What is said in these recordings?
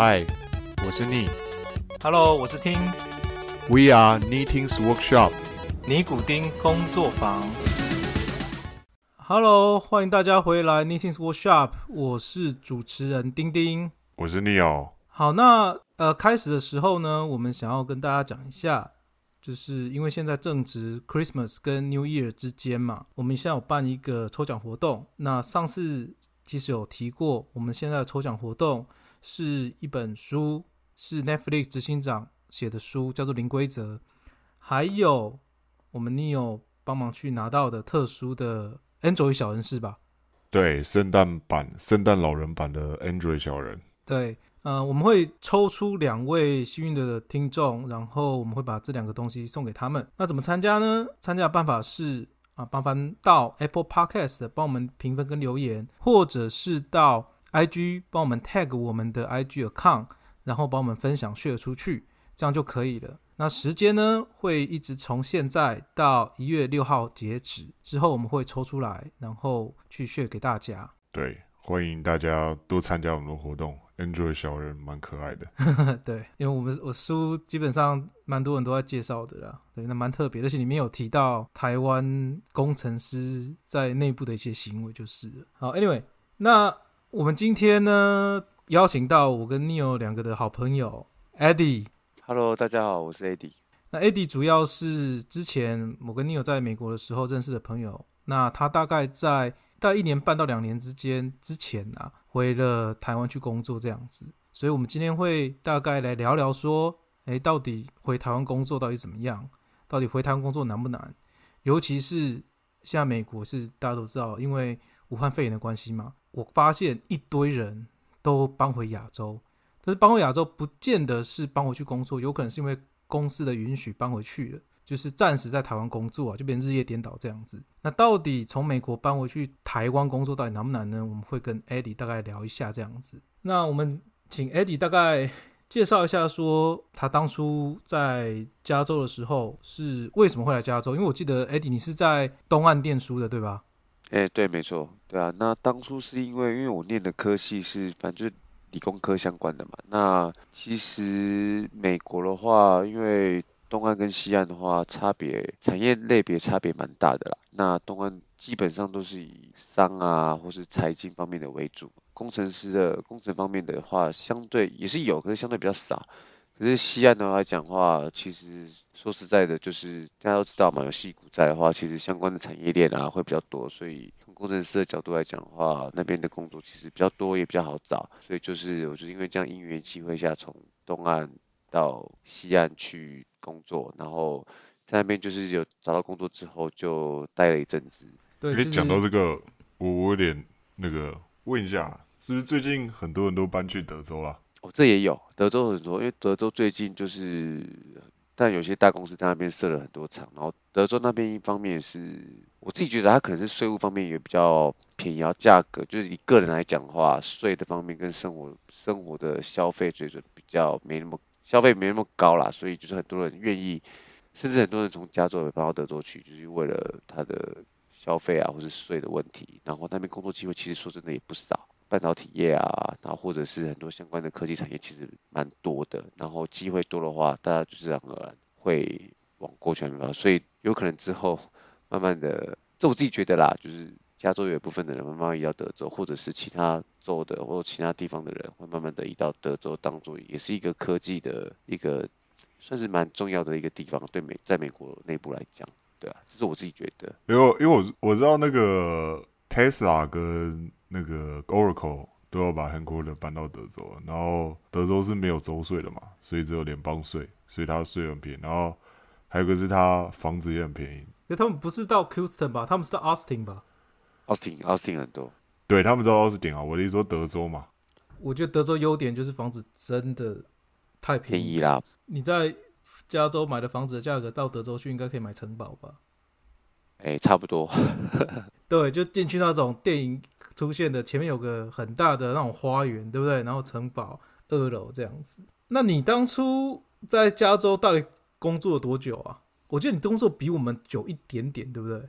嗨，我是 Ni。Hello，我是听 We are Knitting's Workshop。尼古丁工作坊。Hello，欢迎大家回来 Knitting's Workshop，我是主持人丁丁。我是 Neil。好，那呃，开始的时候呢，我们想要跟大家讲一下，就是因为现在正值 Christmas 跟 New Year 之间嘛，我们现在有办一个抽奖活动。那上次其实有提过，我们现在的抽奖活动是一本书，是 Netflix 执行长写的书，叫做《零规则》，还有我们 Neo 帮忙去拿到的特殊的 Android 小人是吧？对，圣诞版、圣诞老人版的 Android 小人。对，呃，我们会抽出两位幸运的听众，然后我们会把这两个东西送给他们。那怎么参加呢？参加的办法是啊，麻烦到 Apple Podcast 帮我们评分跟留言，或者是到 IG 帮我们 tag 我们的 IG account，然后帮我们分享 share 出去，这样就可以了。那时间呢，会一直从现在到一月六号截止，之后我们会抽出来，然后去 share 给大家。对，欢迎大家多参加我们的活动。Android 小人蛮可爱的。对，因为我们我书基本上蛮多人都在介绍的啦，对，那蛮特别，而且里面有提到台湾工程师在内部的一些行为，就是好。Anyway，那我们今天呢邀请到我跟 Neo 两个的好朋友 Eddie。Hello，大家好，我是 Eddie。那 Eddie 主要是之前我跟 Neo 在美国的时候认识的朋友，那他大概在大概一年半到两年之间之前啊，回了台湾去工作这样子，所以我们今天会大概来聊聊说，诶，到底回台湾工作到底怎么样？到底回台湾工作难不难？尤其是现在美国是大家都知道，因为武汉肺炎的关系嘛，我发现一堆人都搬回亚洲，但是搬回亚洲不见得是搬回去工作，有可能是因为公司的允许搬回去了。就是暂时在台湾工作啊，就变日夜颠倒这样子。那到底从美国搬回去台湾工作到底难不难呢？我们会跟 Eddie 大概聊一下这样子。那我们请 Eddie 大概介绍一下，说他当初在加州的时候是为什么会来加州？因为我记得 Eddie 你是在东岸念书的，对吧？哎、对，没错，对啊。那当初是因为因为我念的科系是反正就是理工科相关的嘛。那其实美国的话，因为东岸跟西岸的话，差别产业类别差别蛮大的啦。那东岸基本上都是以商啊或是财经方面的为主，工程师的工程方面的话，相对也是有，可是相对比较少。可是西岸的话来讲话，其实说实在的，就是大家都知道嘛，有戏股在的话，其实相关的产业链啊会比较多，所以从工程师的角度来讲的话，那边的工作其实比较多，也比较好找。所以就是我就因为这样因缘机会下，从东岸到西岸去工作，然后在那边就是有找到工作之后就待了一阵子。对，你讲到这个，我我有点那个问一下，是不是最近很多人都搬去德州啦？哦，这也有德州很多，因为德州最近就是，但有些大公司在那边设了很多厂，然后德州那边一方面是我自己觉得它可能是税务方面也比较便宜，然后价格就是以个人来讲的话，税的方面跟生活生活的消费水准比较没那么消费没那么高啦，所以就是很多人愿意，甚至很多人从加州搬到德州去，就是为了他的消费啊或是税的问题，然后那边工作机会其实说真的也不少。半导体业啊，然后或者是很多相关的科技产业，其实蛮多的。然后机会多的话，大家就自然而然会往过去那边。所以有可能之后慢慢的，这我自己觉得啦，就是加州有一部分的人慢慢移到德州，或者是其他州的或者其他地方的人会慢慢的移到德州，当做也是一个科技的一个算是蛮重要的一个地方，对美在美国内部来讲，对啊，这是我自己觉得。因为因为我我知道那个 Tesla 跟那个 Oracle 都要把 headquarter 搬到德州，然后德州是没有州税的嘛，所以只有联邦税，所以它的税很便宜。然后还有一个是它房子也很便宜，可他们不是到 Houston 吧？他们是到 Austin 吧？？Austin Austin 很多，对他们知道奥斯汀啊，我的意思说德州嘛，我觉得德州优点就是房子真的太便宜便宜啦，你在加州买的房子的价格到德州去应该可以买城堡吧？哎、差不多。对，就进去那种电影出现的，前面有个很大的那种花园，对不对？然后城堡二楼这样子。那你当初在加州到底工作了多久啊？我记得你工作比我们久一点点，对不对？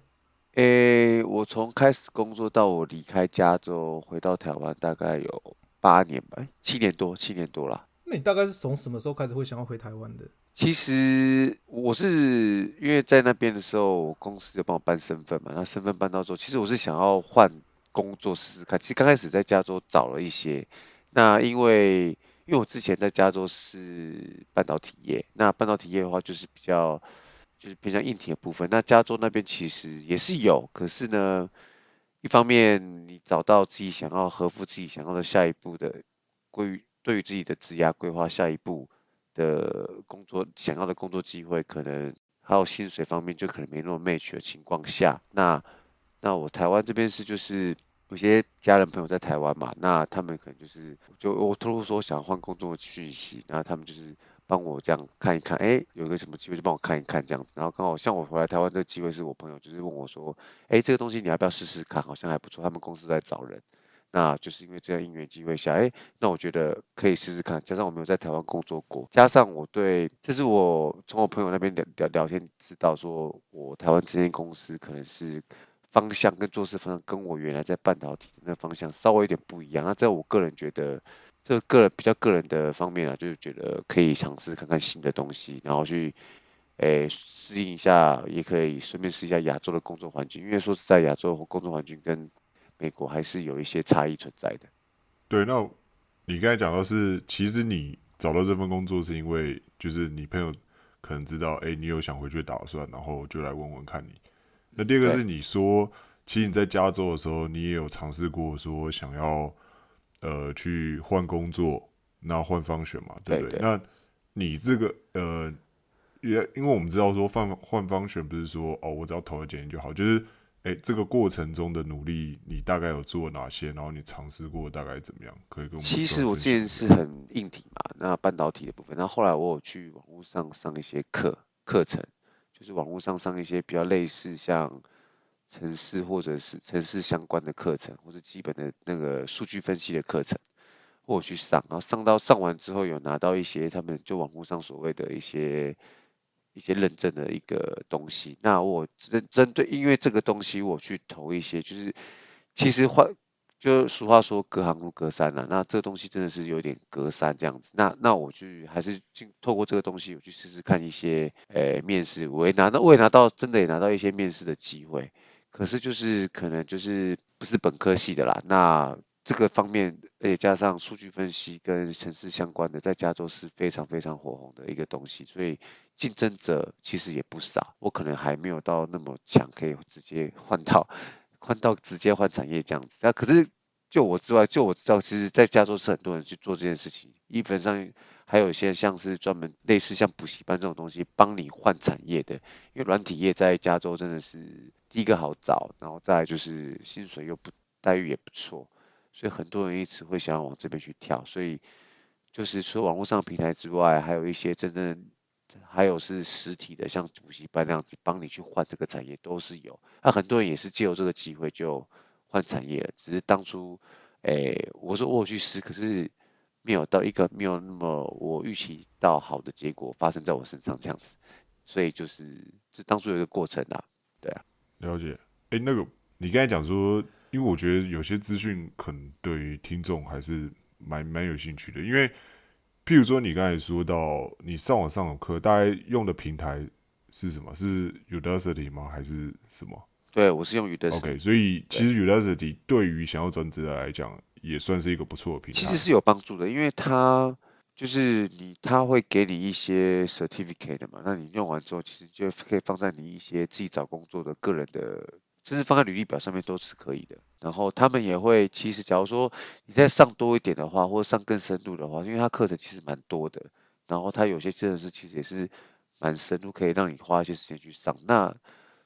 诶，我从开始工作到我离开加州回到台湾，大概有八年吧，七年多，七年多了。那你大概是从什么时候开始会想要回台湾的？其实我是因为在那边的时候，公司就帮我办身份嘛，那身份办到之后，其实我是想要换工作试试看。其实刚开始在加州找了一些，那因为因为我之前在加州是半导体业，那半导体业的话就是比较就是偏向硬体的部分。那加州那边其实也是有，可是呢，一方面你找到自己想要合乎自己想要的下一步的规，对于自己的职业规划下一步。的工作想要的工作机会，可能还有薪水方面就可能没那么 match 的情况下，那那我台湾这边是就是有些家人朋友在台湾嘛，那他们可能就是就我透露说想换工作的讯息，然后他们就是帮我这样看一看，哎，有个什么机会就帮我看一看这样子，然后刚好像我回来台湾这个机会是我朋友就是问我说，哎，这个东西你要不要试试看，好像还不错，他们公司在找人。那就是因为这样因缘机会下，哎，那我觉得可以试试看。加上我没有在台湾工作过，加上我对，这是我从我朋友那边聊聊聊天知道，说我台湾这间公司可能是方向跟做事方向跟我原来在半导体的那方向稍微有点不一样。那在我个人觉得，这个个人比较个人的方面啊，就是觉得可以尝试看看新的东西，然后去，诶适应一下，也可以顺便试一下亚洲的工作环境。因为说实在，亚洲工作环境跟美国还是有一些差异存在的。对，那你刚才讲到是，其实你找到这份工作是因为，就是你朋友可能知道，哎，你有想回去打算，然后就来问问看你。那第二个是你说，其实你在加州的时候，你也有尝试过说想要呃去换工作，那换方选嘛，对不对？那你这个呃，也因为我们知道说换换方选不是说哦，我只要投了简历就好，就是。哎，这个过程中的努力，你大概有做哪些？然后你尝试过大概怎么样？可以跟我们。其实我之前是很硬体嘛，那半导体的部分。那后后来我有去网络上上一些课课程，就是网络上上一些比较类似像城市或者是城市相关的课程，或者基本的那个数据分析的课程，我去上。然后上到上完之后，有拿到一些他们就网络上所谓的一些。一些认证的一个东西，那我针针对，因为这个东西我去投一些，就是其实换就俗话说隔行如隔山了，那这个东西真的是有点隔山这样子，那那我去还是进透过这个东西，我去试试看一些诶面试，我也拿到我也拿到真的也拿到一些面试的机会，可是就是可能就是不是本科系的啦，那。这个方面，而且加上数据分析跟城市相关的，在加州是非常非常火红的一个东西，所以竞争者其实也不少。我可能还没有到那么强，可以直接换到换到直接换产业这样子。那可是就我之外，就我知道，其实，在加州是很多人去做这件事情。基本上还有一些像是专门类似像补习班这种东西，帮你换产业的。因为软体业在加州真的是第一个好找，然后再就是薪水又不待遇也不错。所以很多人一直会想要往这边去跳，所以就是除了网络上平台之外，还有一些真正还有是实体的，像补习班那样子帮你去换这个产业都是有。那很多人也是借由这个机会就换产业了，只是当初，诶，我说我去试，可是没有到一个没有那么我预期到好的结果发生在我身上这样子，所以就是这当初有一个过程啊，对啊。了解。哎，那个你刚才讲说。因为我觉得有些资讯可能对于听众还是蛮蛮有兴趣的，因为譬如说你刚才说到你上网上的课，大概用的平台是什么？是 Udacity 吗？还是什么？对，我是用 Udacity。OK，所以其实 Udacity 对于想要转职的来讲，也算是一个不错的平台。其实是有帮助的，因为它就是你，它会给你一些 certificate 嘛，那你用完之后，其实就可以放在你一些自己找工作的个人的。甚至放在履历表上面都是可以的。然后他们也会，其实假如说你再上多一点的话，或者上更深度的话，因为他课程其实蛮多的。然后他有些真的是其实也是蛮深入，可以让你花一些时间去上。那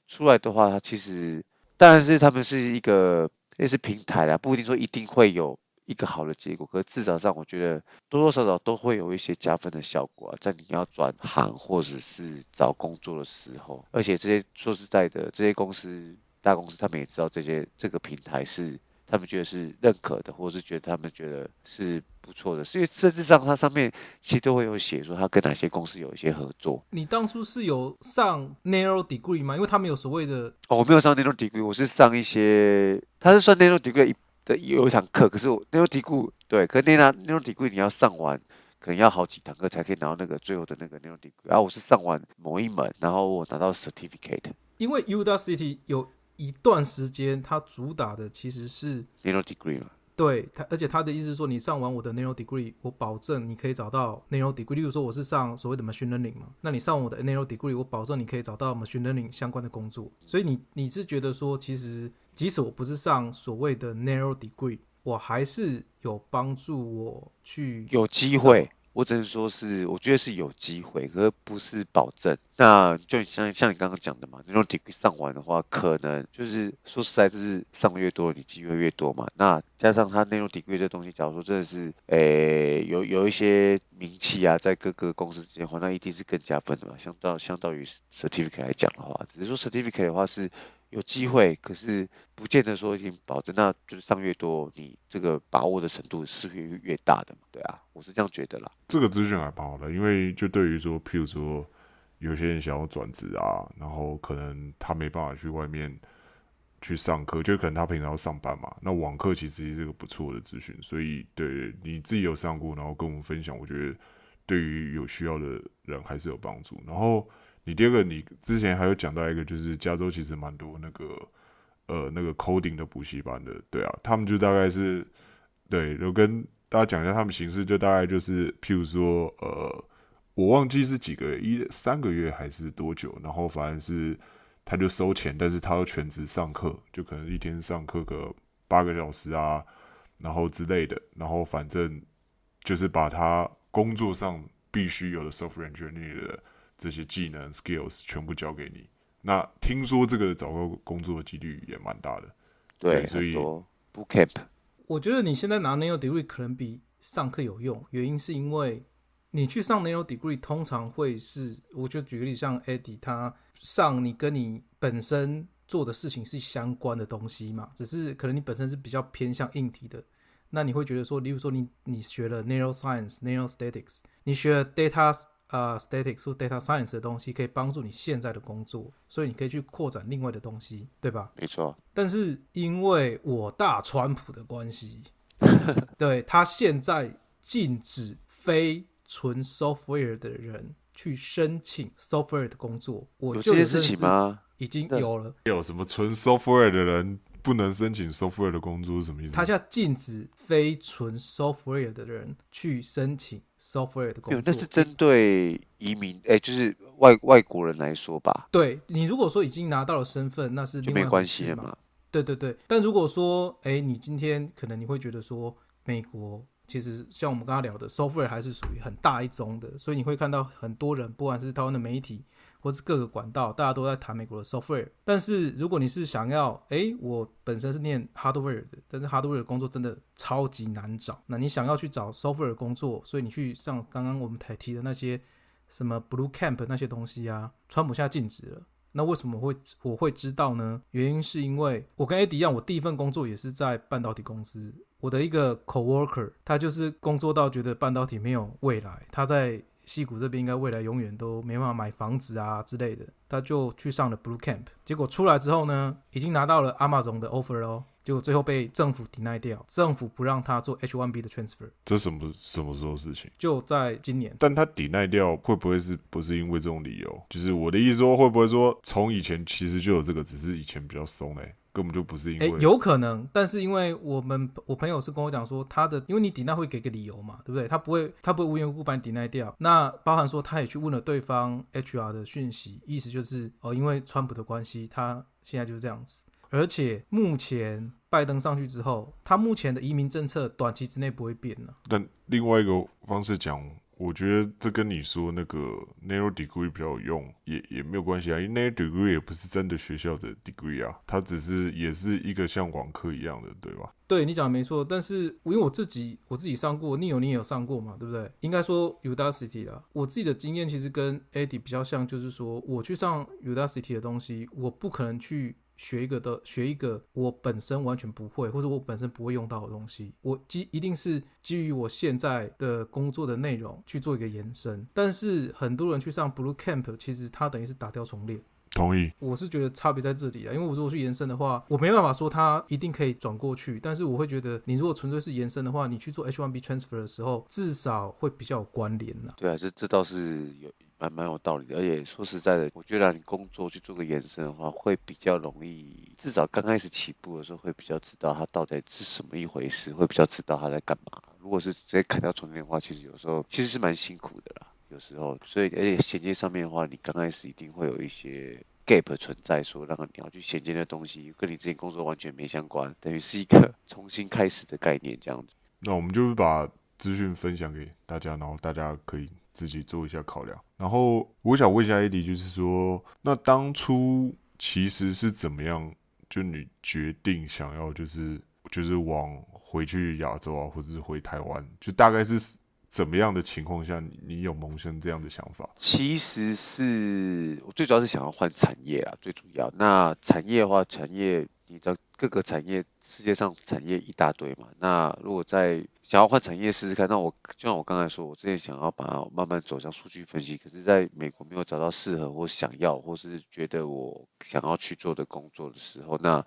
出来的话，它其实当然是他们是一个类似平台啦，不一定说一定会有一个好的结果。可是至少上，我觉得多多少少都会有一些加分的效果啊，在你要转行或者是找工作的时候。而且这些说实在的，这些公司。大公司他们也知道这些这个平台是他们觉得是认可的，或者是觉得他们觉得是不错的，所以甚至上它上面其实都会有写说他跟哪些公司有一些合作。你当初是有上 narrow degree 吗？因为他们有所谓的哦，我没有上 narrow degree，我是上一些，它是算 narrow degree 的有一堂课，可是我内容题库对，可是那堂内容题库你要上完，可能要好几堂课才可以拿到那个最后的那个 narrow degree，然后我是上完某一门，然后我拿到 certificate 因为 Udacity 有一段时间它主打的其实是内容 degree 嘛。对他，而且它的意思是说，你上完我的 narrow degree，我保证你可以找到 narrow degree。例如说，我是上所谓的 machine learning 嘛，那你上完我的 narrow degree，我保证你可以找到 machine learning 相关的工作。所以你你是觉得说，其实即使我不是上所谓的 narrow degree，我还是有帮助我去有机会。我只能说是，我觉得是有机会，可不是保证。那就像像你刚刚讲的嘛，那种 degree 上完的话，可能就是说实在，就是上越多，你机会越多嘛。那加上它那种 degree 这东西，假如说真的是，诶，有有一些名气啊，在各个公司之间的话，那一定是更加分的嘛。相到相当于 certificate 来讲的话，只是说 certificate 的话是。有机会，可是不见得说已经保证，那就是上越多，你这个把握的程度是越越大的嘛？对啊，我是这样觉得啦。这个资讯还蛮好的，因为就对于说，譬如说有些人想要转职啊，然后可能他没办法去外面去上课，就可能他平常要上班嘛。那网课其实是个不错的资讯，所以对你自己有上过，然后跟我们分享，我觉得对于有需要的人还是有帮助。然后。你第二个，你之前还有讲到一个，就是加州其实蛮多那个呃那个 coding 的补习班的，对啊，他们就大概是对，就跟大家讲一下他们形式，就大概就是譬如说呃，我忘记是几个月一三个月还是多久，然后反正是他就收钱，但是他要全职上课，就可能一天上课个八个小时啊，然后之类的，然后反正就是把他工作上必须有的 software engineer 的。这些技能 skills 全部交给你。那听说这个找到工作的几率也蛮大的。对，所以 bootcamp。我觉得你现在拿 nail degree 可能比上课有用，原因是因为你去上 nail degree 通常会是，我就举个例子，像 Eddie 他上你跟你本身做的事情是相关的东西嘛，只是可能你本身是比较偏向硬体的，那你会觉得说，例如说你你学了 neuroscience、neurostatics，你学了 data。啊，statics 或 data science 的东西可以帮助你现在的工作，所以你可以去扩展另外的东西，对吧？没错。但是因为我大川普的关系，对他现在禁止非纯 software 的人去申请 software 的工作。我有这件事情吗？已经有了。有什么纯 software 的人？不能申请 software 的工作是什么意思？他现在禁止非纯 software 的人去申请 software 的工作。那是针对移民，哎，就是外外国人来说吧。对你如果说已经拿到了身份，那是另没关系嘛。对对对，但如果说，哎，你今天可能你会觉得说，美国其实像我们刚刚聊的 software 还是属于很大一宗的，所以你会看到很多人，不管是台湾的媒体。或是各个管道，大家都在谈美国的 software。但是如果你是想要，哎，我本身是念 hardware 的，但是 hardware 工作真的超级难找。那你想要去找 software 工作，所以你去上刚刚我们才提的那些什么 blue camp 那些东西啊，川普下禁止了。那为什么会我会知道呢？原因是因为我跟 AD 一样，我第一份工作也是在半导体公司。我的一个 coworker，他就是工作到觉得半导体没有未来，他在。西谷这边应该未来永远都没办法买房子啊之类的，他就去上了 Blue Camp，结果出来之后呢，已经拿到了 Amazon 的 offer 哦，结果最后被政府 deny 掉，政府不让他做 H1B 的 transfer。这什么什么时候事情？就在今年。但他 deny 掉会不会是不是因为这种理由？就是我的意思说，会不会说从以前其实就有这个，只是以前比较松嘞？根本就不是因为，有可能，但是因为我们我朋友是跟我讲说，他的因为你抵赖会给个理由嘛，对不对？他不会他不会无缘无故把你抵赖掉。那包含说他也去问了对方 HR 的讯息，意思就是哦，因为川普的关系，他现在就是这样子。而且目前拜登上去之后，他目前的移民政策短期之内不会变呢。但另外一个方式讲。我觉得这跟你说那个 narrow degree 比较有用，也也没有关系啊，因为 narrow degree 也不是真的学校的 degree 啊，它只是也是一个像网课一样的，对吧？对你讲的没错，但是因为我自己我自己上过，你有你也有上过嘛，对不对？应该说 Udacity 啦，我自己的经验其实跟 AD 比较像，就是说我去上 Udacity 的东西，我不可能去。学一个的学一个我本身完全不会或者我本身不会用到的东西，我基一定是基于我现在的工作的内容去做一个延伸。但是很多人去上 Blue Camp，其实它等于是打掉重练。同意。我是觉得差别在这里啊，因为我如果去延伸的话，我没办法说它一定可以转过去，但是我会觉得你如果纯粹是延伸的话，你去做 H1B transfer 的时候，至少会比较有关联呐、对啊，这这倒是有蛮蛮有道理的，而且说实在的，我觉得你工作去做个延伸的话，会比较容易，至少刚开始起步的时候会比较知道它到底是什么一回事，会比较知道他在干嘛。如果是直接砍掉重练的话，其实有时候其实是蛮辛苦的啦，有时候，所以而且衔接上面的话，你刚开始一定会有一些 gap 存在，说让你要去衔接的东西跟你之前工作完全没相关，等于是一个 重新开始的概念这样子。那我们就是把资讯分享给大家，然后大家可以自己做一下考量。然后我想问一下 AD，就是说，那当初其实是怎么样？就你决定想要就是就是往回去亚洲啊，或者是回台湾，就大概是怎么样的情况下，你你有萌生这样的想法？其实是我最主要是想要换产业啊，最主要。那产业的话，产业你知道各个产业，世界上产业一大堆嘛。那如果在想要换产业试试看，那我就像我刚才说，我之前想要把它慢慢走向数据分析，可是在美国没有找到适合或想要，或是觉得我想要去做的工作的时候，那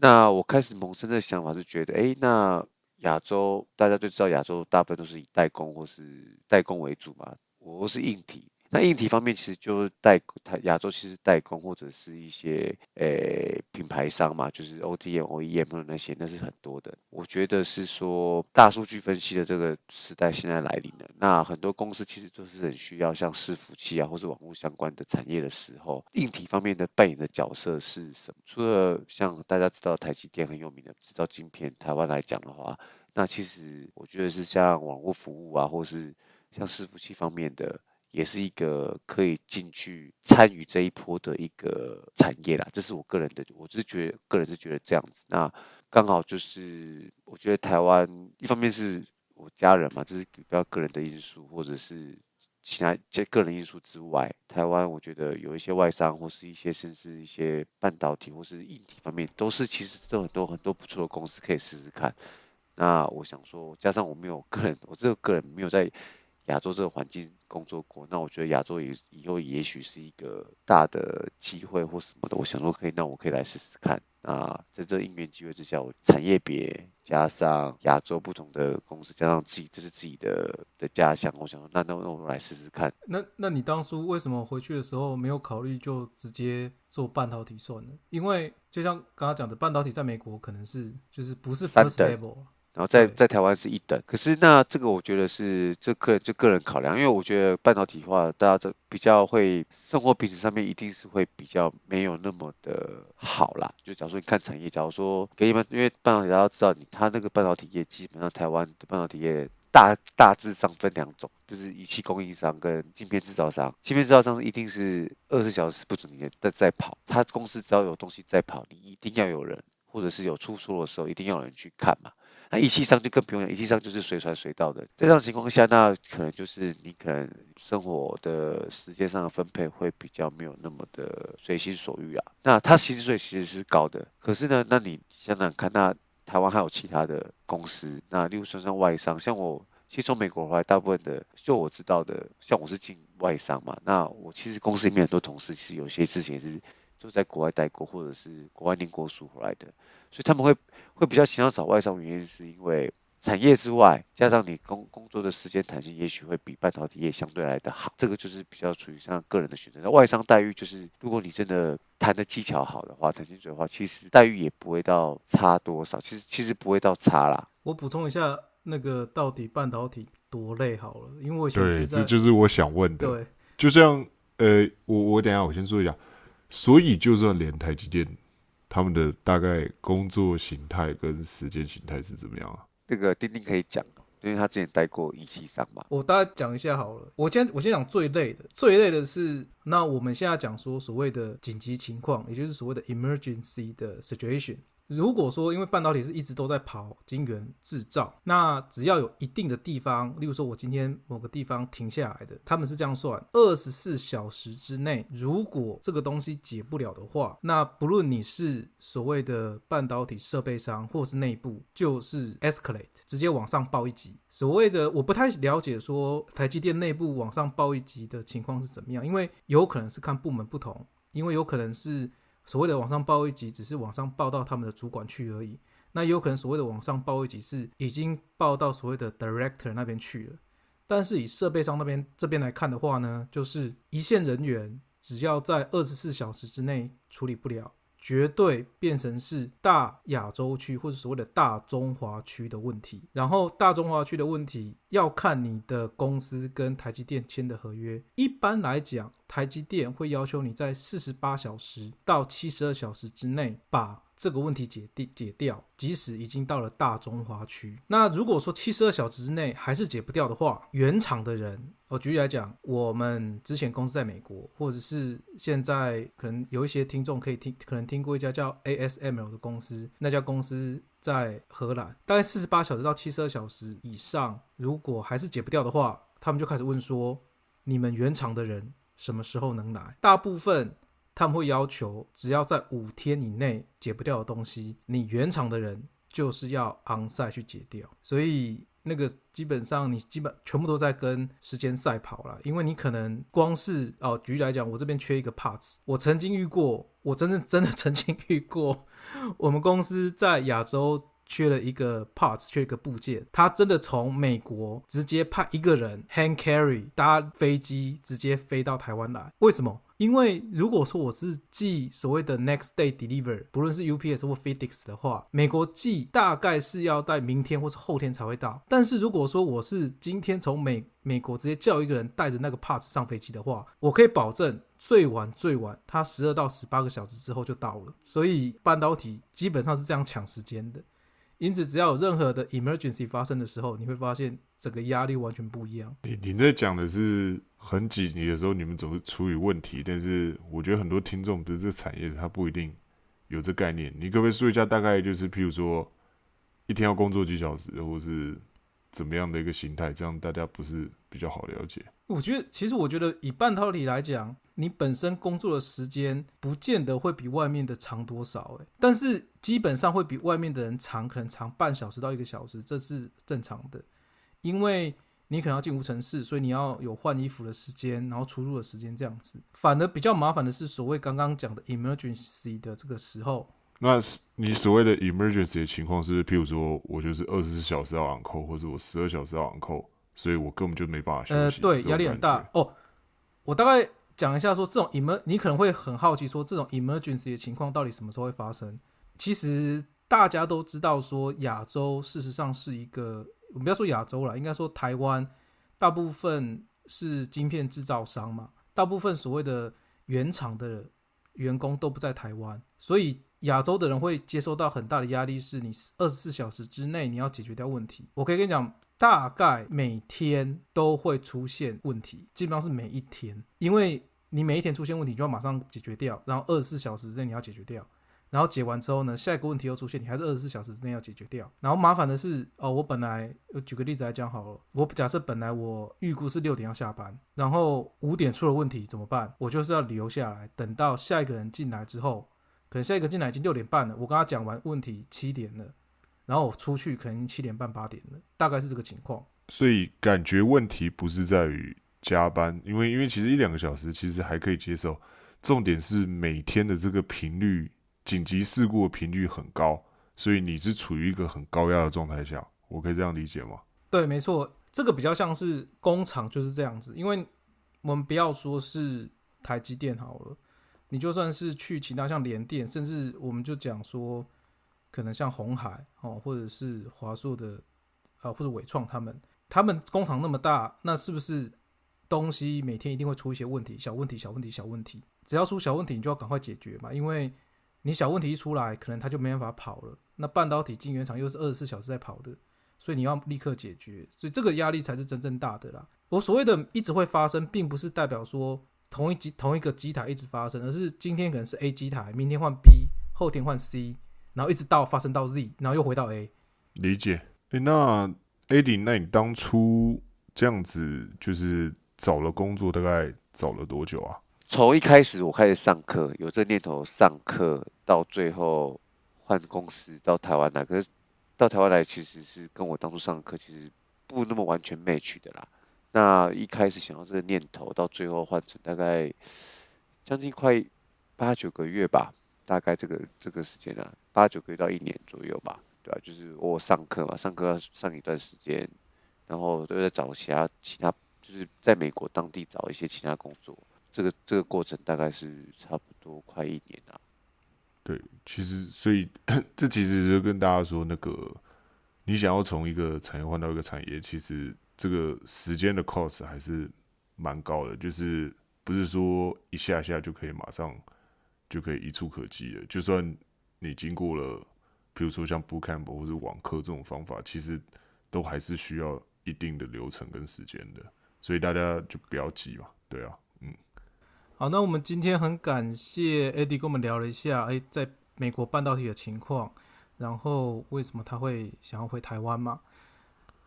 那我开始萌生的想法是觉得，哎，那亚洲大家都知道，亚洲大部分都是以代工或是代工为主嘛，我是硬体。那硬体方面，其实就代它亚洲其实代工或者是一些诶、品牌商嘛，就是 ODM、OEM 的那些，那是很多的。我觉得是说大数据分析的这个时代现在来临了，那很多公司其实都是很需要像伺服器啊或是网络相关的产业的时候，硬体方面的扮演的角色是什么？除了像大家知道台积电很有名的制造晶片，台湾来讲的话，那其实我觉得是像网络服务啊，或是像伺服器方面的。也是一个可以进去参与这一波的一个产业啦，这是我个人的，我是觉得个人是觉得这样子。那刚好就是我觉得台湾一方面是我家人嘛，这是比较个人的因素，或者是其他这个人因素之外，台湾我觉得有一些外商或是一些甚至一些半导体或是硬体方面，都是其实都很多很多不错的公司可以试试看。那我想说，加上我没有个人，我这个个人没有在亚洲这个环境工作过，那我觉得亚洲也以后也许是一个大的机会或什么的，我想说可以，那我可以来试试看。啊在这应援机会之下，我产业别加上亚洲不同的公司，加上自己这是自己的的家乡，我想说那那那我来试试看。那那你当初为什么回去的时候没有考虑就直接做半导体算呢？因为就像刚刚讲的，半导体在美国可能是就是不是三 first 等 level，然后在在台湾是一等，可是那这个我觉得是这个人就个人考量，因为我觉得半导体化大家都比较会生活品质上面一定是会比较没有那么的好啦。就假如说你看产业，假如说给你们，因为半导体大家都知道你它那个半导体业基本上台湾的半导体业大大致上分两种，就是仪器供应商跟晶片制造商。晶片制造商一定是二十四小时不准你在在跑，他公司只要有东西在跑，你一定要有人，或者是有出错的时候，一定要有人去看嘛。那仪器上就更不用讲，仪器上就是随传随到的。在这样情况下，那可能就是你可能生活的时间上的分配会比较没有那么的随心所欲啊。那他薪水其实是高的，可是呢，那你想想看，那台湾还有其他的公司，那例如说像外商，像我其实从美国回来，大部分的就我知道的，像我是进外商嘛，那我其实公司里面很多同事，其实有些之前是就在国外待过，或者是国外念过书回来的，所以他们会会比较倾向找外商，原因是因为产业之外，加上你工工作的时间弹性，也许会比半导体业相对来的好。这个就是比较处于像个人的选择。那外商待遇就是，如果你真的弹的技巧好的话，弹薪水的话，其实待遇也不会到差多少。其实其实不会到差啦。我补充一下，那个到底半导体多累好了，因为我对，这就是我想问的。对就像呃，我我等一下我先说一下，所以就算连台积电他们的大概工作形态跟时间形态是怎么样啊？这个丁丁可以讲，因为他之前待过仪器上嘛。我大概讲一下好了。我先我先讲最累的，最累的是那我们现在讲说所谓的紧急情况，也就是所谓的 emergency 的 situation。如果说因为半导体是一直都在跑晶圆制造，那只要有一定的地方，例如说我今天某个地方停下来的，他们是这样算：二十四小时之内，如果这个东西解不了的话，那不论你是所谓的半导体设备商或是内部，就是 escalate 直接往上报一级。所谓的我不太了解说台积电内部往上报一级的情况是怎么样，因为有可能是看部门不同。因为有可能是所谓的往上报一级，只是往上报到他们的主管去而已。那也有可能所谓的往上报一级是已经报到所谓的 director 那边去了。但是以设备商那边这边来看的话呢，就是一线人员只要在二十四小时之内处理不了。绝对变成是大亚洲区或者所谓的大中华区的问题，然后大中华区的问题要看你的公司跟台积电签的合约。一般来讲，台积电会要求你在四十八小时到七十二小时之内把。这个问题解地解掉，即使已经到了大中华区，那如果说七十二小时之内还是解不掉的话，原厂的人，我举例来讲，我们之前公司在美国，或者是现在可能有一些听众可以听，可能听过一家叫 ASML 的公司，那家公司在荷兰，大概四十八小时到七十二小时以上，如果还是解不掉的话，他们就开始问说，你们原厂的人什么时候能来？大部分。他们会要求，只要在五天以内解不掉的东西，你原厂的人就是要昂赛去解掉。所以那个基本上你基本全部都在跟时间赛跑了，因为你可能光是哦，举例来讲，我这边缺一个 parts，我曾经遇过，我真正真的曾经遇过，我们公司在亚洲缺了一个 parts，缺一个部件，他真的从美国直接派一个人 hand carry 搭飞机直接飞到台湾来，为什么？因为如果说我是寄所谓的 next day deliver，不论是 UPS 或 FedEx 的话，美国寄大概是要在明天或是后天才会到。但是如果说我是今天从美美国直接叫一个人带着那个 parts 上飞机的话，我可以保证最晚最晚他十二到十八个小时之后就到了。所以半导体基本上是这样抢时间的。因此，只要有任何的 emergency 发生的时候，你会发现整个压力完全不一样。你你在讲的是很紧急的时候，你们怎么处理问题？但是我觉得很多听众对这产业他不一定有这概念。你可不可以说一下，大概就是譬如说一天要工作几小时，或是怎么样的一个形态？这样大家不是比较好了解？我觉得，其实我觉得以半导体来讲。你本身工作的时间不见得会比外面的长多少，诶，但是基本上会比外面的人长，可能长半小时到一个小时，这是正常的。因为你可能要进无尘室，所以你要有换衣服的时间，然后出入的时间这样子。反而比较麻烦的是所谓刚刚讲的 emergency 的这个时候。那你所谓的 emergency 的情况是，譬如说我就是二十四小时要昂扣，或者我十二小时要昂扣，所以我根本就没办法休息。呃，对，压力很大哦。我大概。讲一下，说这种 emer，你可能会很好奇，说这种 emergency 的情况到底什么时候会发生？其实大家都知道，说亚洲事实上是一个，我们不要说亚洲了，应该说台湾，大部分是晶片制造商嘛，大部分所谓的原厂的员工都不在台湾，所以亚洲的人会接收到很大的压力，是你二十四小时之内你要解决掉问题。我可以跟你讲。大概每天都会出现问题，基本上是每一天，因为你每一天出现问题就要马上解决掉，然后二十四小时之内你要解决掉，然后解完之后呢，下一个问题又出现，你还是二十四小时之内要解决掉。然后麻烦的是，哦，我本来我举个例子来讲好了，我假设本来我预估是六点要下班，然后五点出了问题怎么办？我就是要留下来，等到下一个人进来之后，可能下一个进来已经六点半了，我跟他讲完问题七点了。然后我出去可能七点半八点了，大概是这个情况。所以感觉问题不是在于加班，因为因为其实一两个小时其实还可以接受，重点是每天的这个频率，紧急事故的频率很高，所以你是处于一个很高压的状态下，我可以这样理解吗？对，没错，这个比较像是工厂就是这样子，因为我们不要说是台积电好了，你就算是去其他像联电，甚至我们就讲说。可能像红海哦，或者是华硕的啊，或者伟创他们，他们工厂那么大，那是不是东西每天一定会出一些问题？小问题，小问题，小问题，只要出小问题，你就要赶快解决嘛，因为你小问题一出来，可能它就没办法跑了。那半导体晶圆厂又是二十四小时在跑的，所以你要立刻解决，所以这个压力才是真正大的啦。我所谓的一直会发生，并不是代表说同一机同一个机台一直发生，而是今天可能是 A 机台，明天换 B，后天换 C。然后一直到发生到 Z，然后又回到 A。理解。诶，那 Adi，那你当初这样子就是找了工作，大概找了多久啊？从一开始我开始上课，有这念头上课，到最后换公司到台湾来，可是到台湾来其实是跟我当初上课其实不那么完全 match 的啦。那一开始想要这个念头，到最后换成大概将近快八九个月吧，大概这个这个时间啊，八九个月到一年左右吧，对吧、就是我上课嘛，上课上一段时间，然后都在找其他其他，就是在美国当地找一些其他工作，这个这个过程大概是差不多快一年啊。对，其实所以 这其实就跟大家说，那个你想要从一个产业换到一个产业，其实这个时间的 cost 还是蛮高的，就是不是说一下下就可以马上就可以一触可及的。就算你经过了，比如说像 bootcamp 或是网课这种方法，其实都还是需要一定的流程跟时间的，所以大家就不要急嘛，对啊，好，那我们今天很感谢 edy 跟我们聊了一下，哎，在美国半导体的情况，然后为什么他会想要回台湾嘛？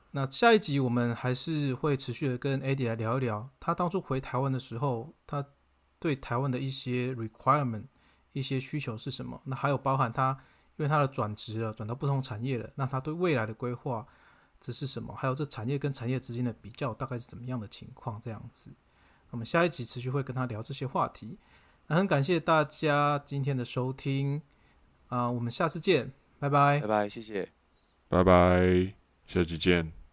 那下一集我们还是会持续的跟 edy 来聊一聊，他当初回台湾的时候，他对台湾的一些 requirement、一些需求是什么？那还有包含他因为他的转职了，转到不同产业了，那他对未来的规划这是什么？还有这产业跟产业之间的比较大概是怎么样的情况？这样子。我们下一集持续会跟他聊这些话题。那很感谢大家今天的收听啊、我们下次见，拜拜拜。拜，谢谢。拜拜，下期见。